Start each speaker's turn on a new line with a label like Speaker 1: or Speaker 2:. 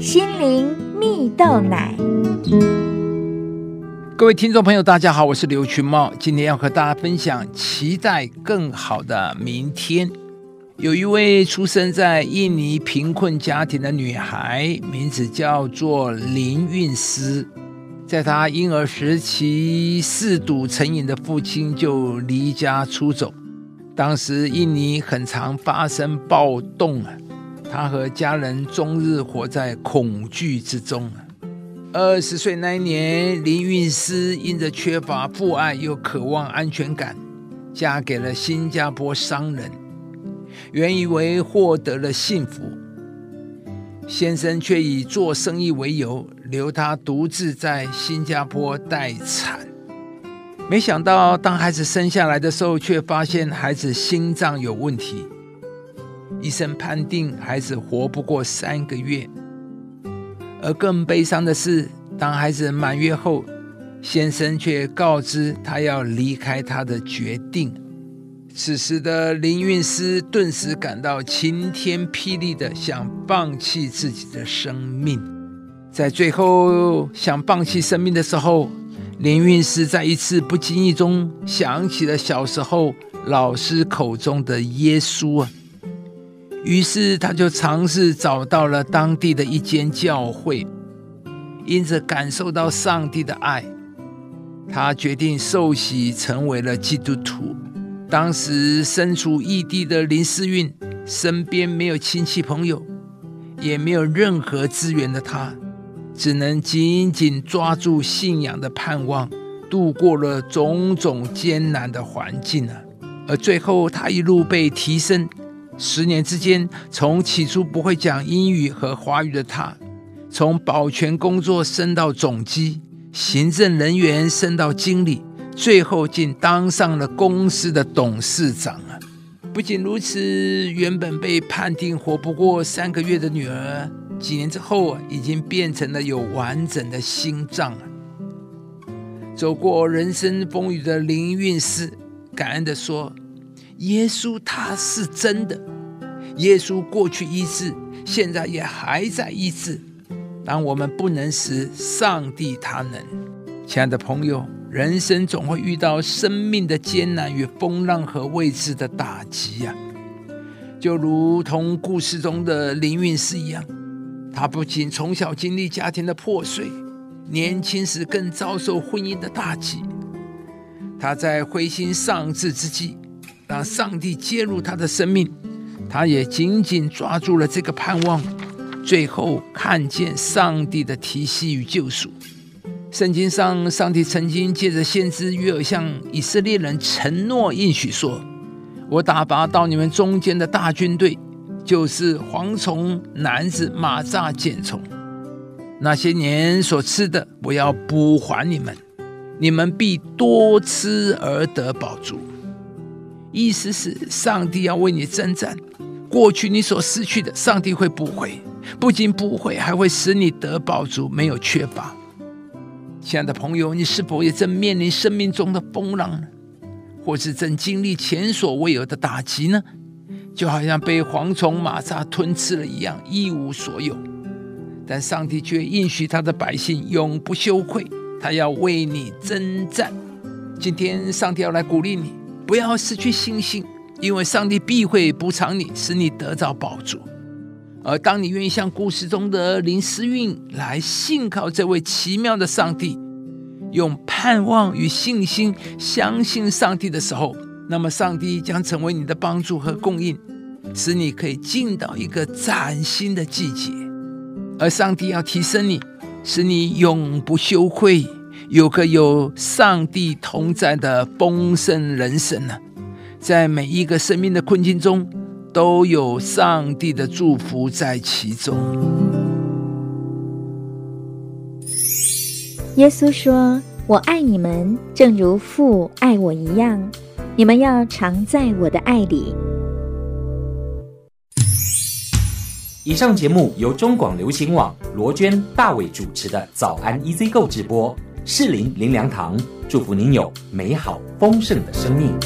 Speaker 1: 心灵蜜豆奶。
Speaker 2: 各位听众朋友，大家好，我是刘群茂，今天要和大家分享期待更好的明天。有一位出生在印尼贫困家庭的女孩，名字叫做林韵思。在她婴儿时期，嗜赌成瘾的父亲就离家出走。当时印尼很常发生暴动啊，他和家人终日活在恐惧之中。二十岁那一年，林韵思因着缺乏父爱又渴望安全感，嫁给了新加坡商人。原以为获得了幸福，先生却以做生意为由，留她独自在新加坡待产。没想到，当孩子生下来的时候，却发现孩子心脏有问题，医生判定孩子活不过三个月。而更悲伤的是，当孩子满月后，先生却告知他要离开他的决定。此时的林韵思顿时感到晴天霹雳的想放弃自己的生命。在最后想放弃生命的时候，林韵思在一次不经意中想起了小时候老师口中的耶稣啊。于是，他就尝试找到了当地的一间教会，因着感受到上帝的爱，他决定受洗成为了基督徒。当时身处异地的林思韵，身边没有亲戚朋友，也没有任何资源的他，只能紧紧抓住信仰的盼望，度过了种种艰难的环境啊。而最后，他一路被提升。十年之间，从起初不会讲英语和华语的他，从保全工作升到总机，行政人员升到经理，最后竟当上了公司的董事长啊！不仅如此，原本被判定活不过三个月的女儿，几年之后啊，已经变成了有完整的心脏啊！走过人生风雨的林韵思，感恩的说。耶稣他是真的，耶稣过去医治，现在也还在医治。当我们不能时，上帝他能。亲爱的朋友，人生总会遇到生命的艰难与风浪和未知的打击呀，就如同故事中的林韵思一样，他不仅从小经历家庭的破碎，年轻时更遭受婚姻的打击。他在灰心丧志之际。让上帝介入他的生命，他也紧紧抓住了这个盼望，最后看见上帝的提息与救赎。圣经上，上帝曾经借着先知约尔向以色列人承诺应许说：“我打拔到你们中间的大军队，就是蝗虫、男子、马蚱、茧虫，那些年所吃的，我要补还你们，你们必多吃而得饱足。”意思是，上帝要为你征战，过去你所失去的，上帝会补回，不仅补回，还会使你得饱足，没有缺乏。亲爱的朋友，你是否也正面临生命中的风浪呢？或是正经历前所未有的打击呢？就好像被蝗虫、马蚱吞吃了一样，一无所有。但上帝却应许他的百姓永不羞愧，他要为你征战。今天，上帝要来鼓励你。不要失去信心，因为上帝必会补偿你，使你得到宝足。而当你愿意像故事中的林思韵来信靠这位奇妙的上帝，用盼望与信心相信上帝的时候，那么上帝将成为你的帮助和供应，使你可以进到一个崭新的季节。而上帝要提升你，使你永不羞愧。有个有上帝同在的丰盛人生呢，在每一个生命的困境中，都有上帝的祝福在其中。
Speaker 1: 耶稣说：“我爱你们，正如父爱我一样，你们要常在我的爱里。”
Speaker 3: 以上节目由中广流行网罗娟、大伟主持的《早安 EZ 购》直播。适林林良堂祝福您有美好丰盛的生命。